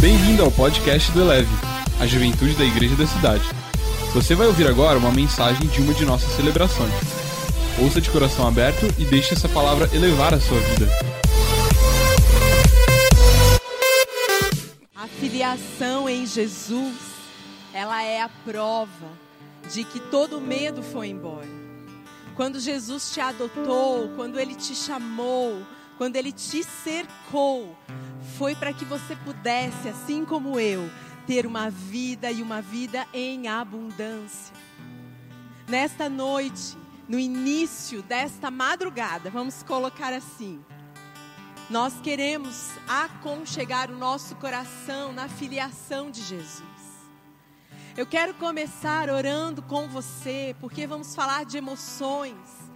Bem-vindo ao podcast do Eleve, a juventude da igreja da cidade. Você vai ouvir agora uma mensagem de uma de nossas celebrações. Ouça de coração aberto e deixe essa palavra elevar a sua vida. A filiação em Jesus, ela é a prova de que todo medo foi embora. Quando Jesus te adotou, quando ele te chamou, quando ele te cercou, foi para que você pudesse, assim como eu, ter uma vida e uma vida em abundância. Nesta noite, no início desta madrugada, vamos colocar assim, nós queremos aconchegar o nosso coração na filiação de Jesus. Eu quero começar orando com você, porque vamos falar de emoções.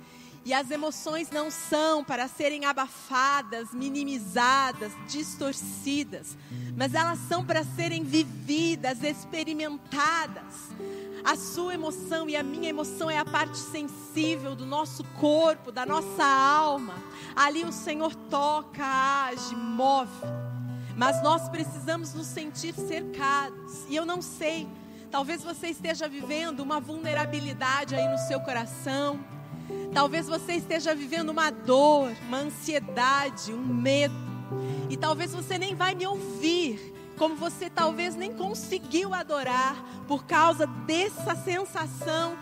E as emoções não são para serem abafadas, minimizadas, distorcidas, mas elas são para serem vividas, experimentadas. A sua emoção e a minha emoção é a parte sensível do nosso corpo, da nossa alma. Ali o Senhor toca, age, move. Mas nós precisamos nos sentir cercados. E eu não sei, talvez você esteja vivendo uma vulnerabilidade aí no seu coração Talvez você esteja vivendo uma dor, uma ansiedade, um medo. E talvez você nem vai me ouvir, como você talvez nem conseguiu adorar por causa dessa sensação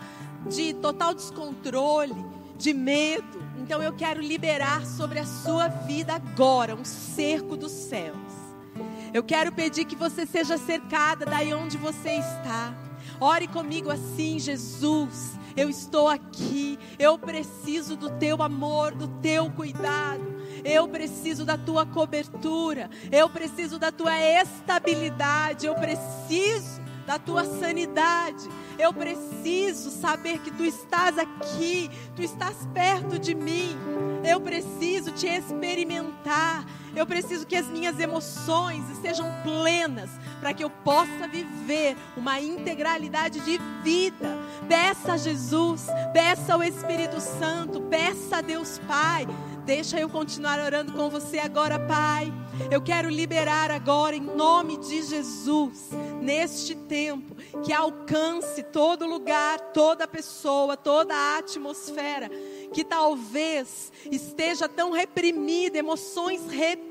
de total descontrole, de medo. Então eu quero liberar sobre a sua vida agora um cerco dos céus. Eu quero pedir que você seja cercada daí onde você está. Ore comigo assim, Jesus eu estou aqui, eu preciso do teu amor, do teu cuidado. Eu preciso da tua cobertura, eu preciso da tua estabilidade, eu preciso da tua sanidade. Eu preciso saber que tu estás aqui, tu estás perto de mim. Eu preciso te experimentar. Eu preciso que as minhas emoções estejam plenas para que eu possa viver uma integralidade de vida. Peça a Jesus, peça ao Espírito Santo, peça a Deus Pai. Deixa eu continuar orando com você agora, Pai. Eu quero liberar agora, em nome de Jesus, neste tempo, que alcance todo lugar, toda pessoa, toda a atmosfera que talvez esteja tão reprimida, emoções reprimidas.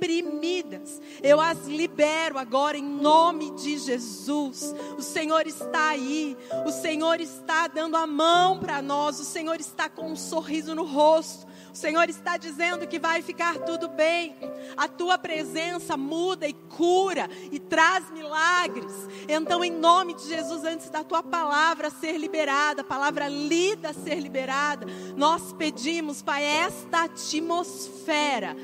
Eu as libero agora em nome de Jesus. O Senhor está aí, o Senhor está dando a mão para nós, o Senhor está com um sorriso no rosto. O Senhor está dizendo que vai ficar tudo bem. A tua presença muda e cura e traz milagres. Então, em nome de Jesus, antes da tua palavra ser liberada, a palavra lida ser liberada, nós pedimos, Pai, esta atmosfera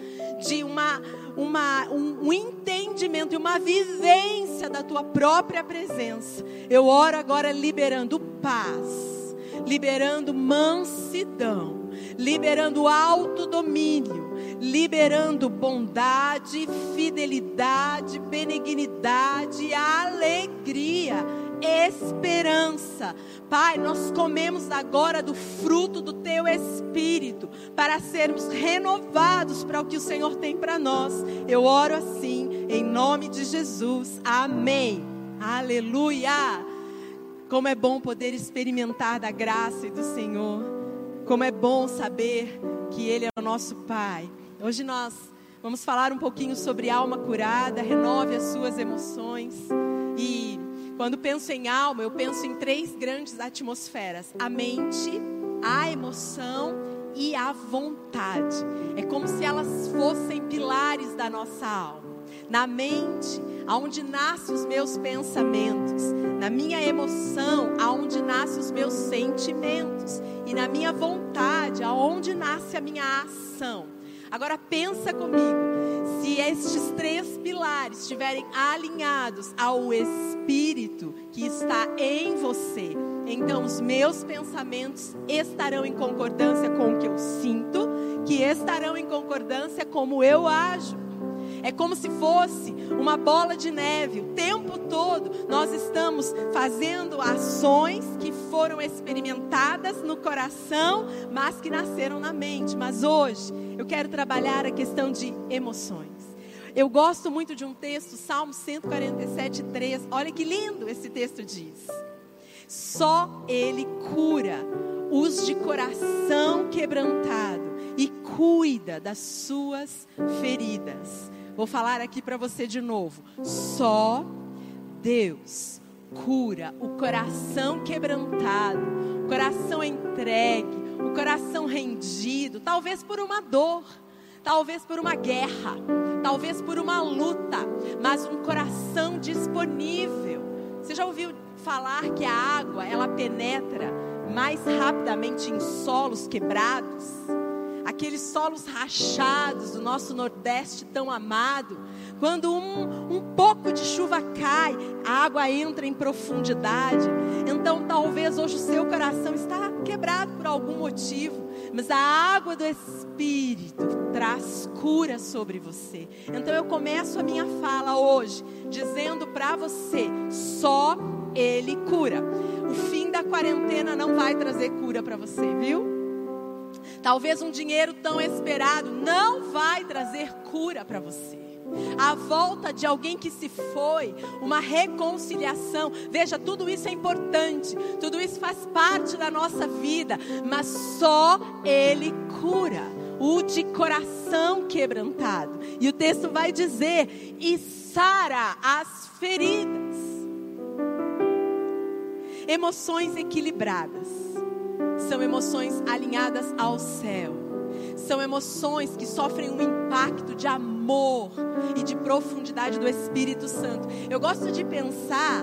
de uma, uma, um, um entendimento e uma vivência da tua própria presença. Eu oro agora liberando paz, liberando mansidão liberando autodomínio, liberando bondade, fidelidade, benignidade, alegria, esperança. Pai, nós comemos agora do fruto do teu espírito para sermos renovados para o que o Senhor tem para nós. Eu oro assim, em nome de Jesus. Amém. Aleluia. Como é bom poder experimentar da graça e do Senhor. Como é bom saber que Ele é o nosso Pai. Hoje nós vamos falar um pouquinho sobre alma curada, renove as suas emoções. E quando penso em alma, eu penso em três grandes atmosferas: a mente, a emoção e a vontade. É como se elas fossem pilares da nossa alma. Na mente, aonde nascem os meus pensamentos, na minha emoção, aonde nascem os meus sentimentos e na minha vontade, aonde nasce a minha ação. Agora pensa comigo, se estes três pilares estiverem alinhados ao espírito que está em você, então os meus pensamentos estarão em concordância com o que eu sinto, que estarão em concordância com como eu ajo. É como se fosse uma bola de neve. O tempo todo nós estamos fazendo ações que foram experimentadas no coração, mas que nasceram na mente. Mas hoje eu quero trabalhar a questão de emoções. eu gosto muito de um texto, Salmo 147, 3. Olha que lindo esse texto diz. Só Ele cura os de coração quebrantado e cuida das suas feridas. Vou falar aqui para você de novo. Só Deus cura o coração quebrantado, o coração entregue, o coração rendido, talvez por uma dor, talvez por uma guerra, talvez por uma luta, mas um coração disponível. Você já ouviu falar que a água ela penetra mais rapidamente em solos quebrados? Aqueles solos rachados do nosso Nordeste tão amado, quando um, um pouco de chuva cai, a água entra em profundidade. Então, talvez hoje o seu coração está quebrado por algum motivo, mas a água do Espírito traz cura sobre você. Então, eu começo a minha fala hoje dizendo para você: só Ele cura. O fim da quarentena não vai trazer cura para você, viu? Talvez um dinheiro tão esperado não vai trazer cura para você a volta de alguém que se foi, uma reconciliação. Veja, tudo isso é importante, tudo isso faz parte da nossa vida, mas só Ele cura o de coração quebrantado. E o texto vai dizer: e sara as feridas. Emoções equilibradas são emoções alinhadas ao céu são emoções que sofrem um impacto de amor e de profundidade do Espírito Santo. Eu gosto de pensar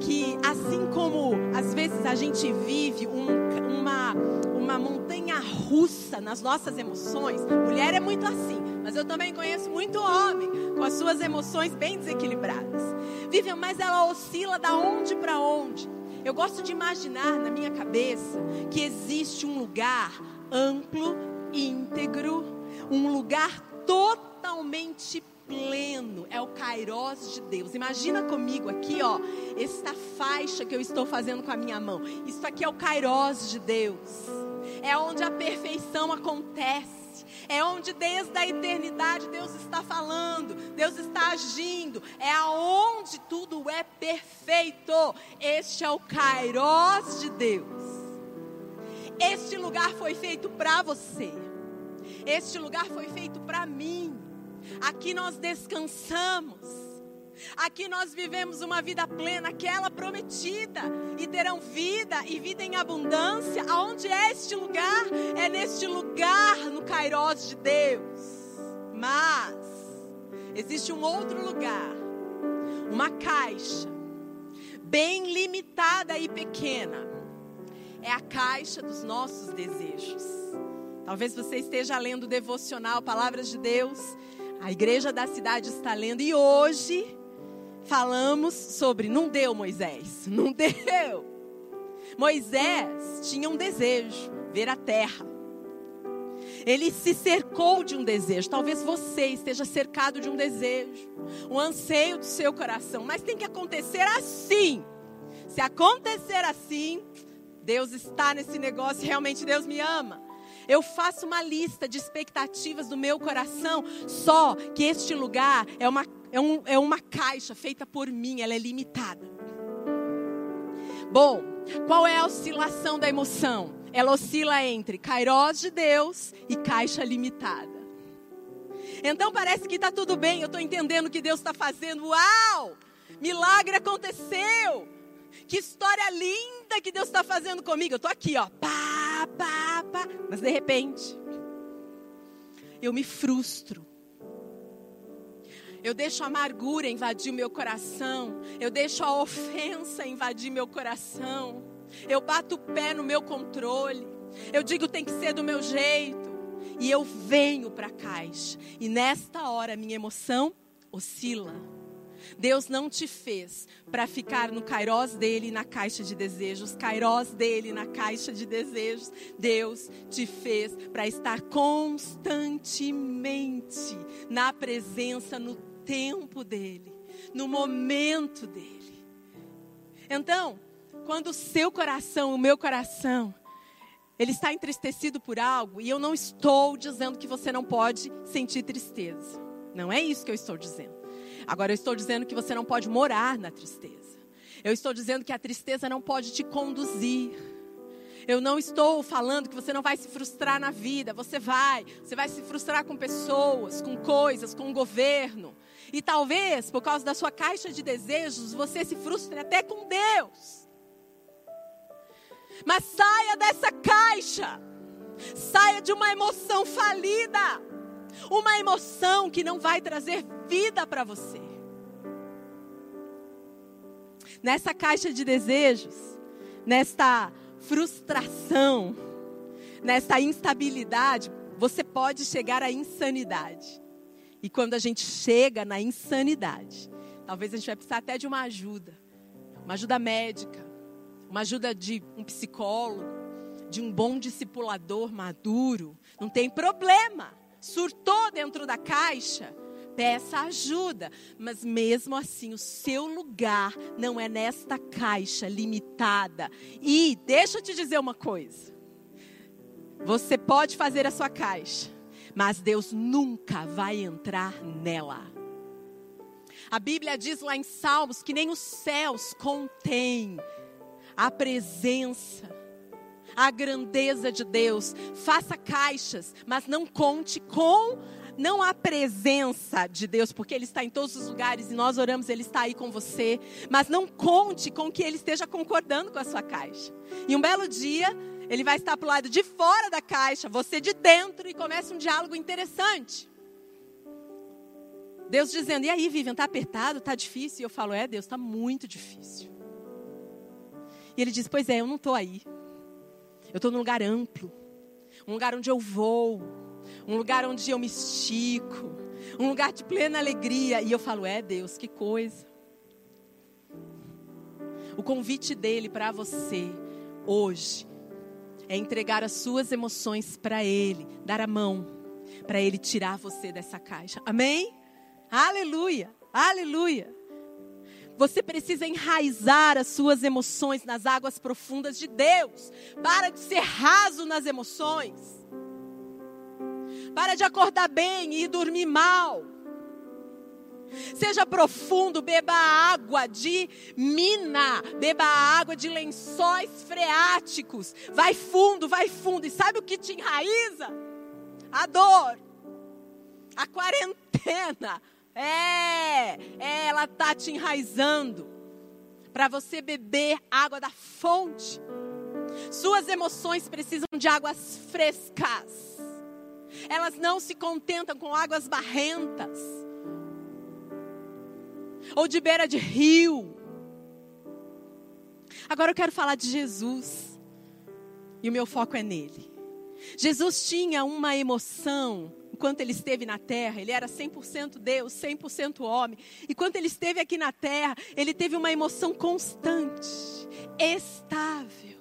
que, assim como às vezes a gente vive um, uma, uma montanha russa nas nossas emoções, mulher é muito assim, mas eu também conheço muito homem com as suas emoções bem desequilibradas. Vive, mas ela oscila da onde para onde. Eu gosto de imaginar na minha cabeça que existe um lugar amplo íntegro, um lugar totalmente pleno, é o Kairos de Deus. Imagina comigo aqui, ó, esta faixa que eu estou fazendo com a minha mão. Isso aqui é o Kairos de Deus. É onde a perfeição acontece. É onde desde a eternidade Deus está falando, Deus está agindo. É aonde tudo é perfeito. Este é o Kairos de Deus. Este lugar foi feito para você. Este lugar foi feito para mim. Aqui nós descansamos. Aqui nós vivemos uma vida plena, aquela prometida, e terão vida e vida em abundância. Aonde é este lugar? É neste lugar, no Cairós de Deus. Mas existe um outro lugar, uma caixa, bem limitada e pequena, é a caixa dos nossos desejos. Talvez você esteja lendo o devocional Palavras de Deus. A igreja da cidade está lendo e hoje falamos sobre não deu Moisés, não deu. Moisés tinha um desejo, ver a terra. Ele se cercou de um desejo. Talvez você esteja cercado de um desejo, um anseio do seu coração, mas tem que acontecer assim. Se acontecer assim, Deus está nesse negócio, realmente Deus me ama. Eu faço uma lista de expectativas do meu coração, só que este lugar é uma, é, um, é uma caixa feita por mim, ela é limitada. Bom, qual é a oscilação da emoção? Ela oscila entre kairós de Deus e caixa limitada. Então parece que está tudo bem, eu estou entendendo o que Deus está fazendo. Uau! Milagre aconteceu! Que história linda que Deus está fazendo comigo. Eu estou aqui, ó. Pá, pá, Mas de repente, eu me frustro. Eu deixo a amargura invadir o meu coração. Eu deixo a ofensa invadir meu coração. Eu bato o pé no meu controle. Eu digo tem que ser do meu jeito. E eu venho para a caixa. E nesta hora minha emoção oscila. Deus não te fez para ficar no kairós dele na caixa de desejos, kairós dele na caixa de desejos. Deus te fez para estar constantemente na presença, no tempo dele, no momento dele. Então, quando o seu coração, o meu coração, ele está entristecido por algo, e eu não estou dizendo que você não pode sentir tristeza. Não é isso que eu estou dizendo. Agora eu estou dizendo que você não pode morar na tristeza. Eu estou dizendo que a tristeza não pode te conduzir. Eu não estou falando que você não vai se frustrar na vida. Você vai. Você vai se frustrar com pessoas, com coisas, com o governo. E talvez, por causa da sua caixa de desejos, você se frustre até com Deus. Mas saia dessa caixa. Saia de uma emoção falida. Uma emoção que não vai trazer vida para você. Nessa caixa de desejos, nesta frustração, nessa instabilidade, você pode chegar à insanidade. E quando a gente chega na insanidade, talvez a gente vai precisar até de uma ajuda, uma ajuda médica, uma ajuda de um psicólogo, de um bom discipulador maduro. Não tem problema. Surtou dentro da caixa, peça ajuda. Mas mesmo assim, o seu lugar não é nesta caixa limitada. E deixa eu te dizer uma coisa. Você pode fazer a sua caixa, mas Deus nunca vai entrar nela. A Bíblia diz lá em Salmos que nem os céus contêm a presença, a grandeza de Deus. Faça caixas, mas não conte com não há presença de Deus, porque Ele está em todos os lugares e nós oramos, Ele está aí com você. Mas não conte com que Ele esteja concordando com a sua caixa. E um belo dia, Ele vai estar para o lado de fora da caixa, você de dentro, e começa um diálogo interessante. Deus dizendo: E aí, Vivian, está apertado? Está difícil? E eu falo: É, Deus, está muito difícil. E Ele diz: Pois é, eu não estou aí. Eu estou num lugar amplo, um lugar onde eu vou um lugar onde eu me estico, um lugar de plena alegria. E eu falo: é Deus, que coisa. O convite dele para você hoje é entregar as suas emoções para ele, dar a mão, para ele tirar você dessa caixa. Amém? Aleluia, aleluia. Você precisa enraizar as suas emoções nas águas profundas de Deus. Para de ser raso nas emoções. Para de acordar bem e dormir mal. Seja profundo, beba água de mina, beba água de lençóis freáticos. Vai fundo, vai fundo. E sabe o que te enraiza? A dor, a quarentena. É, é ela tá te enraizando para você beber água da fonte. Suas emoções precisam de águas frescas. Elas não se contentam com águas barrentas ou de beira de rio. Agora eu quero falar de Jesus. E o meu foco é nele. Jesus tinha uma emoção enquanto ele esteve na terra, ele era 100% Deus, 100% homem. E quando ele esteve aqui na terra, ele teve uma emoção constante, estável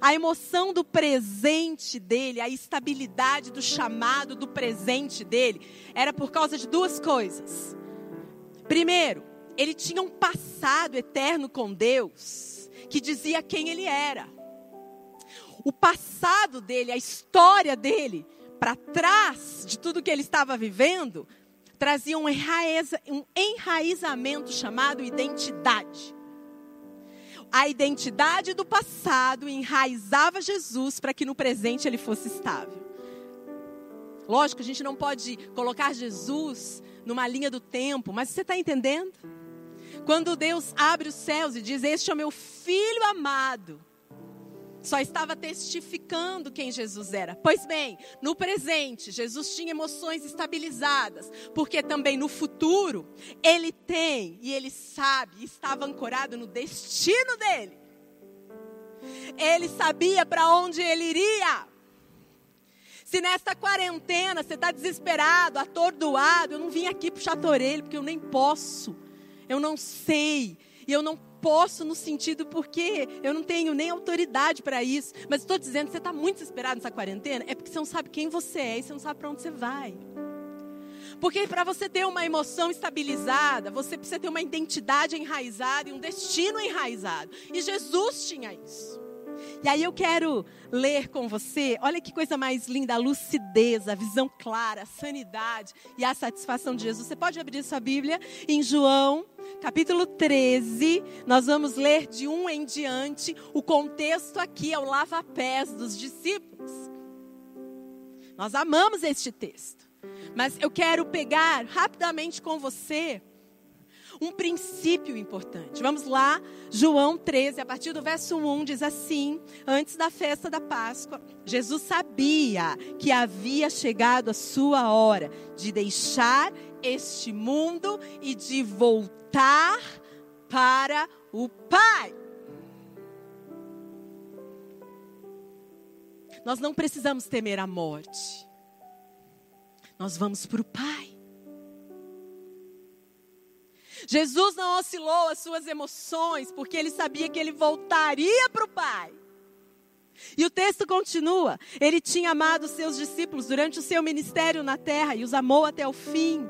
a emoção do presente dele, a estabilidade do chamado do presente dele, era por causa de duas coisas. Primeiro, ele tinha um passado eterno com Deus, que dizia quem ele era. O passado dele, a história dele, para trás de tudo que ele estava vivendo, trazia um, enraiza, um enraizamento chamado identidade a identidade do passado enraizava Jesus para que no presente ele fosse estável. Lógico, a gente não pode colocar Jesus numa linha do tempo, mas você está entendendo? Quando Deus abre os céus e diz: Este é o meu filho amado, só estava testificando quem Jesus era. Pois bem, no presente, Jesus tinha emoções estabilizadas, porque também no futuro, ele tem e ele sabe, estava ancorado no destino dele. Ele sabia para onde ele iria. Se nesta quarentena você está desesperado, atordoado, eu não vim aqui puxar a orelha, porque eu nem posso, eu não sei, e eu não posso no sentido porque eu não tenho nem autoridade para isso. Mas estou dizendo que você está muito desesperado nessa quarentena, é porque você não sabe quem você é e você não sabe para onde você vai. Porque para você ter uma emoção estabilizada, você precisa ter uma identidade enraizada e um destino enraizado. E Jesus tinha isso. E aí eu quero ler com você, olha que coisa mais linda, a lucidez, a visão clara, a sanidade e a satisfação de Jesus. Você pode abrir sua Bíblia em João, capítulo 13. Nós vamos ler de um em diante. O contexto aqui é o lava-pés dos discípulos. Nós amamos este texto. Mas eu quero pegar rapidamente com você um princípio importante. Vamos lá, João 13, a partir do verso 1, diz assim: Antes da festa da Páscoa, Jesus sabia que havia chegado a sua hora de deixar este mundo e de voltar para o Pai. Nós não precisamos temer a morte. Nós vamos para o Pai. Jesus não oscilou as suas emoções, porque ele sabia que ele voltaria para o Pai. E o texto continua: ele tinha amado seus discípulos durante o seu ministério na terra e os amou até o fim.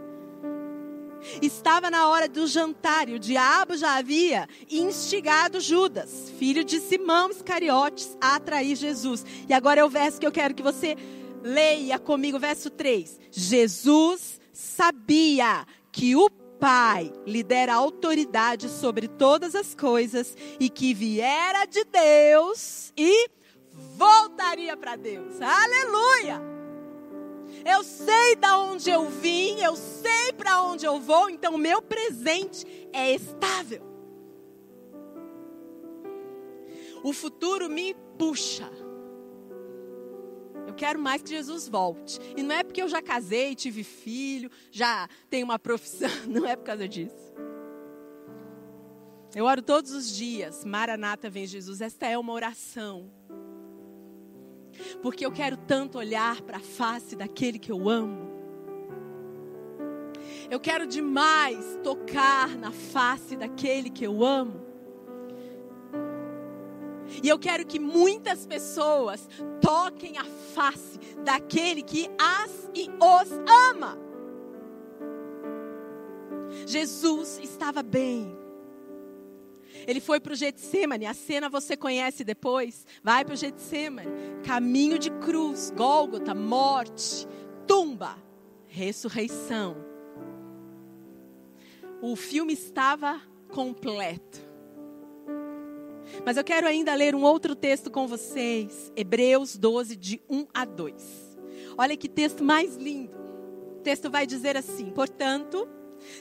Estava na hora do jantar e o diabo já havia instigado Judas, filho de Simão Iscariotes, a atrair Jesus. E agora é o verso que eu quero que você leia comigo, verso 3. Jesus sabia que o Pai lhe dera autoridade sobre todas as coisas e que viera de Deus e voltaria para Deus. Aleluia! Eu sei da onde eu vim, eu sei para onde eu vou, então o meu presente é estável. O futuro me puxa. Quero mais que Jesus volte. E não é porque eu já casei, tive filho, já tenho uma profissão, não é por causa disso. Eu oro todos os dias, Maranata vem Jesus. Esta é uma oração. Porque eu quero tanto olhar para a face daquele que eu amo. Eu quero demais tocar na face daquele que eu amo. E eu quero que muitas pessoas toquem a face daquele que as e os ama. Jesus estava bem. Ele foi para o Getsemane, a cena você conhece depois. Vai para o Getsemane, caminho de cruz, Gólgota, morte, tumba, ressurreição. O filme estava completo. Mas eu quero ainda ler um outro texto com vocês, Hebreus 12, de 1 a 2. Olha que texto mais lindo. O texto vai dizer assim: Portanto,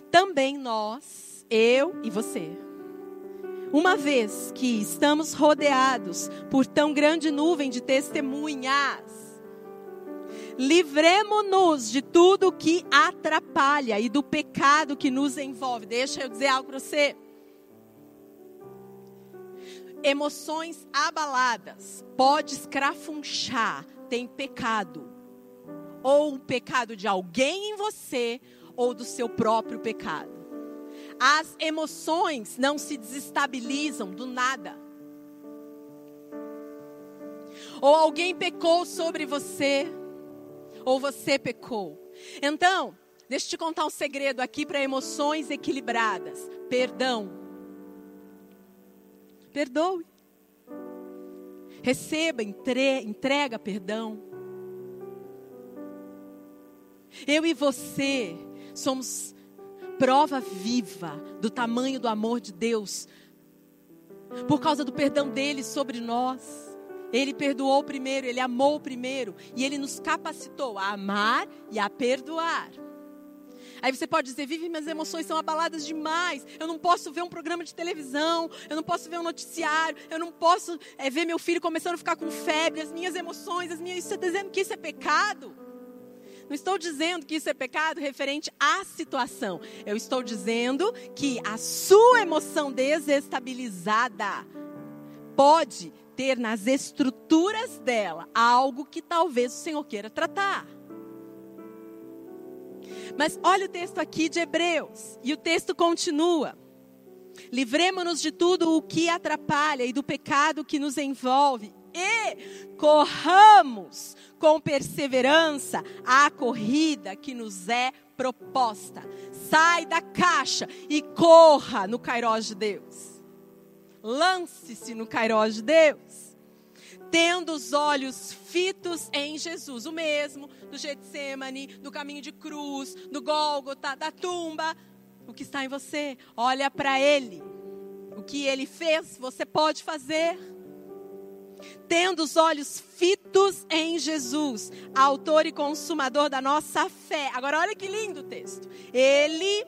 também nós, eu e você, uma vez que estamos rodeados por tão grande nuvem de testemunhas, livremos-nos de tudo que atrapalha e do pecado que nos envolve. Deixa eu dizer algo para você emoções abaladas, pode escrafunchar, tem pecado. Ou o pecado de alguém em você, ou do seu próprio pecado. As emoções não se desestabilizam do nada. Ou alguém pecou sobre você, ou você pecou. Então, deixa eu te contar um segredo aqui para emoções equilibradas: perdão Perdoe. Receba, entre, entrega perdão. Eu e você somos prova viva do tamanho do amor de Deus, por causa do perdão dele sobre nós. Ele perdoou primeiro, ele amou primeiro, e ele nos capacitou a amar e a perdoar. Aí você pode dizer, vive, minhas emoções são abaladas demais. Eu não posso ver um programa de televisão, eu não posso ver um noticiário, eu não posso é, ver meu filho começando a ficar com febre, as minhas emoções, as minhas. Você está dizendo que isso é pecado? Não estou dizendo que isso é pecado referente à situação. Eu estou dizendo que a sua emoção desestabilizada pode ter nas estruturas dela algo que talvez o Senhor queira tratar. Mas olha o texto aqui de Hebreus, e o texto continua. Livremos-nos de tudo o que atrapalha e do pecado que nos envolve, e corramos com perseverança a corrida que nos é proposta. Sai da caixa e corra no Cairós de Deus. Lance-se no Cairós de Deus. Tendo os olhos fitos em Jesus, o mesmo do Getsemane, do caminho de cruz, do Gólgota, da tumba, o que está em você, olha para ele. O que ele fez, você pode fazer. Tendo os olhos fitos em Jesus, autor e consumador da nossa fé. Agora olha que lindo o texto. Ele,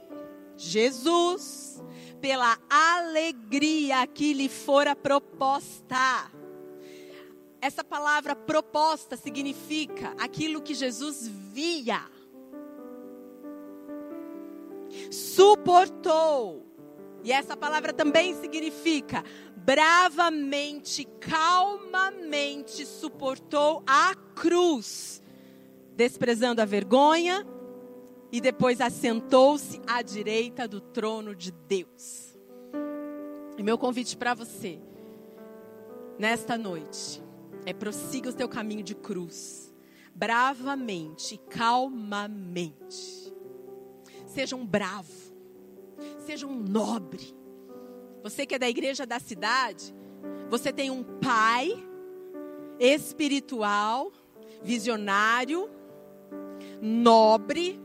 Jesus, pela alegria que lhe fora proposta essa palavra proposta significa aquilo que Jesus via. Suportou. E essa palavra também significa bravamente, calmamente suportou a cruz, desprezando a vergonha e depois assentou-se à direita do trono de Deus. E meu convite para você, nesta noite, é prossiga o teu caminho de cruz, bravamente, calmamente. Seja um bravo, seja um nobre. Você que é da igreja da cidade, você tem um pai espiritual, visionário, nobre,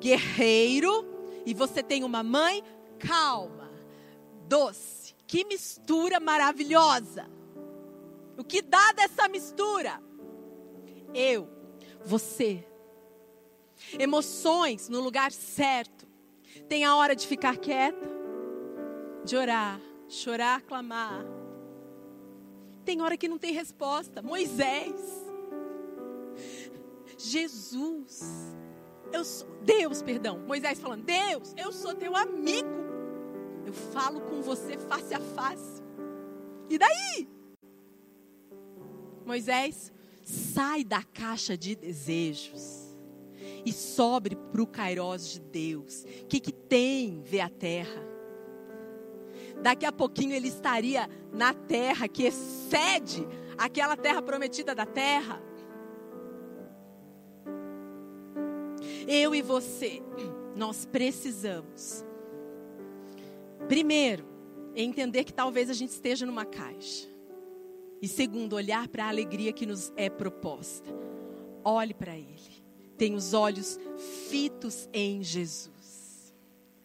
guerreiro, e você tem uma mãe calma, doce. Que mistura maravilhosa! O que dá dessa mistura? Eu, você. Emoções no lugar certo. Tem a hora de ficar quieta, de orar, chorar, clamar. Tem hora que não tem resposta. Moisés. Jesus. Eu sou, Deus, perdão. Moisés falando: Deus, eu sou teu amigo. Eu falo com você face a face. E daí? Moisés, sai da caixa de desejos e sobre para o Kairós de Deus. O que, que tem ver a terra? Daqui a pouquinho ele estaria na terra que excede aquela terra prometida da terra. Eu e você, nós precisamos, primeiro, entender que talvez a gente esteja numa caixa. E segundo, olhar para a alegria que nos é proposta. Olhe para Ele. Tenha os olhos fitos em Jesus.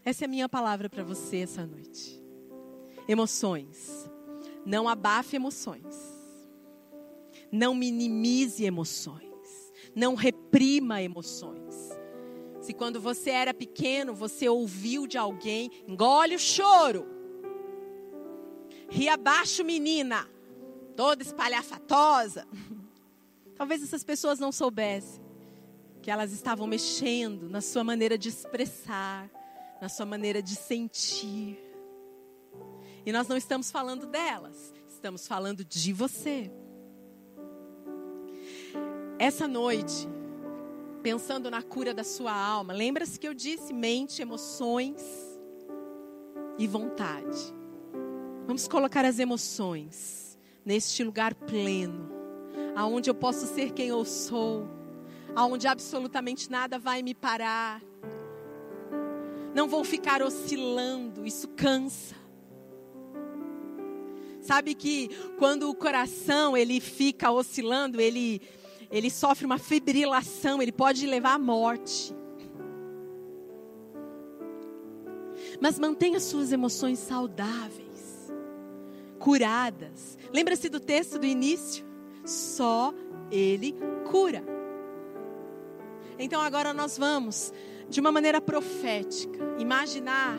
Essa é a minha palavra para você essa noite. Emoções. Não abafe emoções. Não minimize emoções. Não reprima emoções. Se quando você era pequeno, você ouviu de alguém, engole o choro. Ria abaixo, menina toda espalhafatosa. Talvez essas pessoas não soubessem que elas estavam mexendo na sua maneira de expressar, na sua maneira de sentir. E nós não estamos falando delas, estamos falando de você. Essa noite, pensando na cura da sua alma, lembra-se que eu disse mente, emoções e vontade. Vamos colocar as emoções neste lugar pleno, aonde eu posso ser quem eu sou, aonde absolutamente nada vai me parar. Não vou ficar oscilando, isso cansa. Sabe que quando o coração ele fica oscilando, ele ele sofre uma fibrilação, ele pode levar à morte. Mas mantenha suas emoções saudáveis curadas. Lembra-se do texto do início? Só Ele cura. Então agora nós vamos, de uma maneira profética, imaginar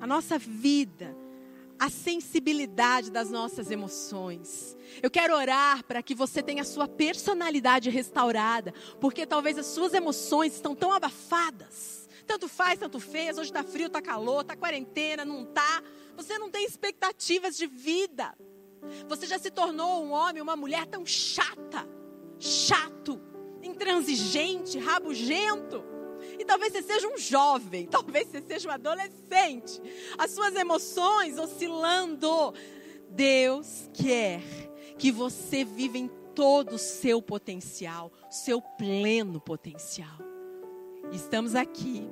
a nossa vida, a sensibilidade das nossas emoções. Eu quero orar para que você tenha a sua personalidade restaurada, porque talvez as suas emoções estão tão abafadas. Tanto faz, tanto fez, hoje está frio, está calor, está quarentena, não está. Você não tem expectativas de vida. Você já se tornou um homem, uma mulher tão chata, chato, intransigente, rabugento. E talvez você seja um jovem, talvez você seja um adolescente. As suas emoções oscilando. Deus quer que você viva em todo o seu potencial, seu pleno potencial. Estamos aqui.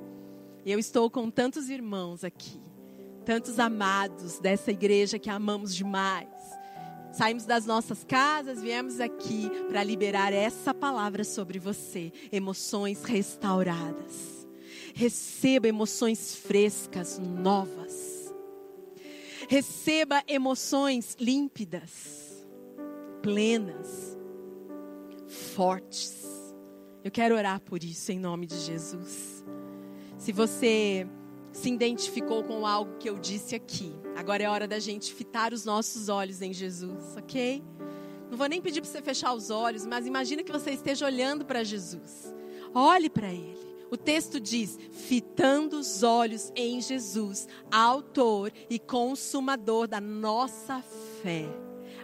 Eu estou com tantos irmãos aqui tantos amados dessa igreja que amamos demais. Saímos das nossas casas, viemos aqui para liberar essa palavra sobre você. Emoções restauradas. Receba emoções frescas, novas. Receba emoções límpidas, plenas, fortes. Eu quero orar por isso em nome de Jesus. Se você se identificou com algo que eu disse aqui. Agora é hora da gente fitar os nossos olhos em Jesus, ok? Não vou nem pedir para você fechar os olhos, mas imagina que você esteja olhando para Jesus. Olhe para Ele. O texto diz: fitando os olhos em Jesus, autor e consumador da nossa fé,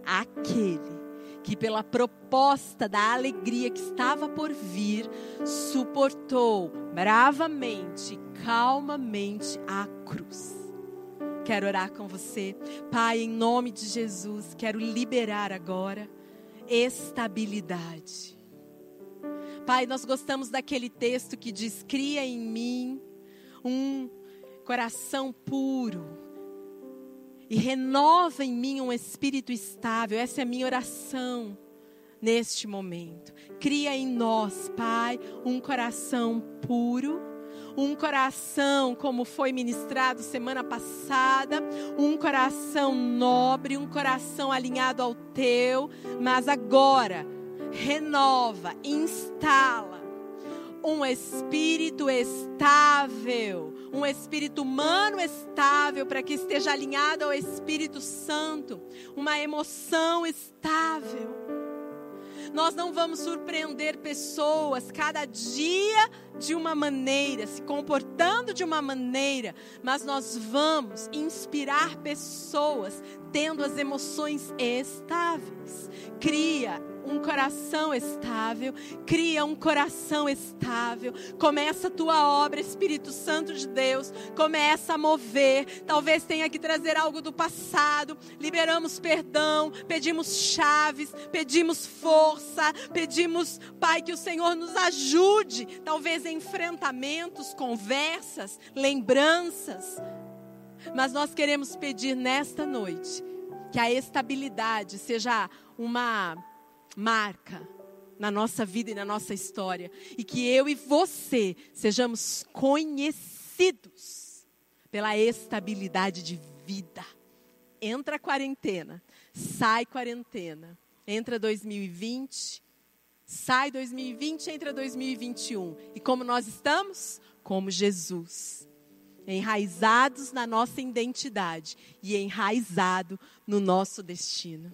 aquele que, pela proposta da alegria que estava por vir, suportou bravamente calmamente à cruz. Quero orar com você. Pai, em nome de Jesus, quero liberar agora estabilidade. Pai, nós gostamos daquele texto que diz: Cria em mim um coração puro e renova em mim um espírito estável. Essa é a minha oração neste momento. Cria em nós, Pai, um coração puro um coração como foi ministrado semana passada, um coração nobre, um coração alinhado ao teu, mas agora renova, instala um espírito estável, um espírito humano estável para que esteja alinhado ao Espírito Santo, uma emoção estável nós não vamos surpreender pessoas cada dia de uma maneira, se comportando de uma maneira, mas nós vamos inspirar pessoas tendo as emoções estáveis. Cria um coração estável, cria um coração estável. Começa a tua obra, Espírito Santo de Deus, começa a mover. Talvez tenha que trazer algo do passado. Liberamos perdão, pedimos chaves, pedimos força, pedimos, Pai, que o Senhor nos ajude, talvez enfrentamentos, conversas, lembranças. Mas nós queremos pedir nesta noite que a estabilidade seja uma marca na nossa vida e na nossa história. E que eu e você sejamos conhecidos pela estabilidade de vida. Entra a quarentena, sai quarentena. Entra 2020, sai 2020, entra 2021. E como nós estamos? Como Jesus. Enraizados na nossa identidade e enraizado no nosso destino.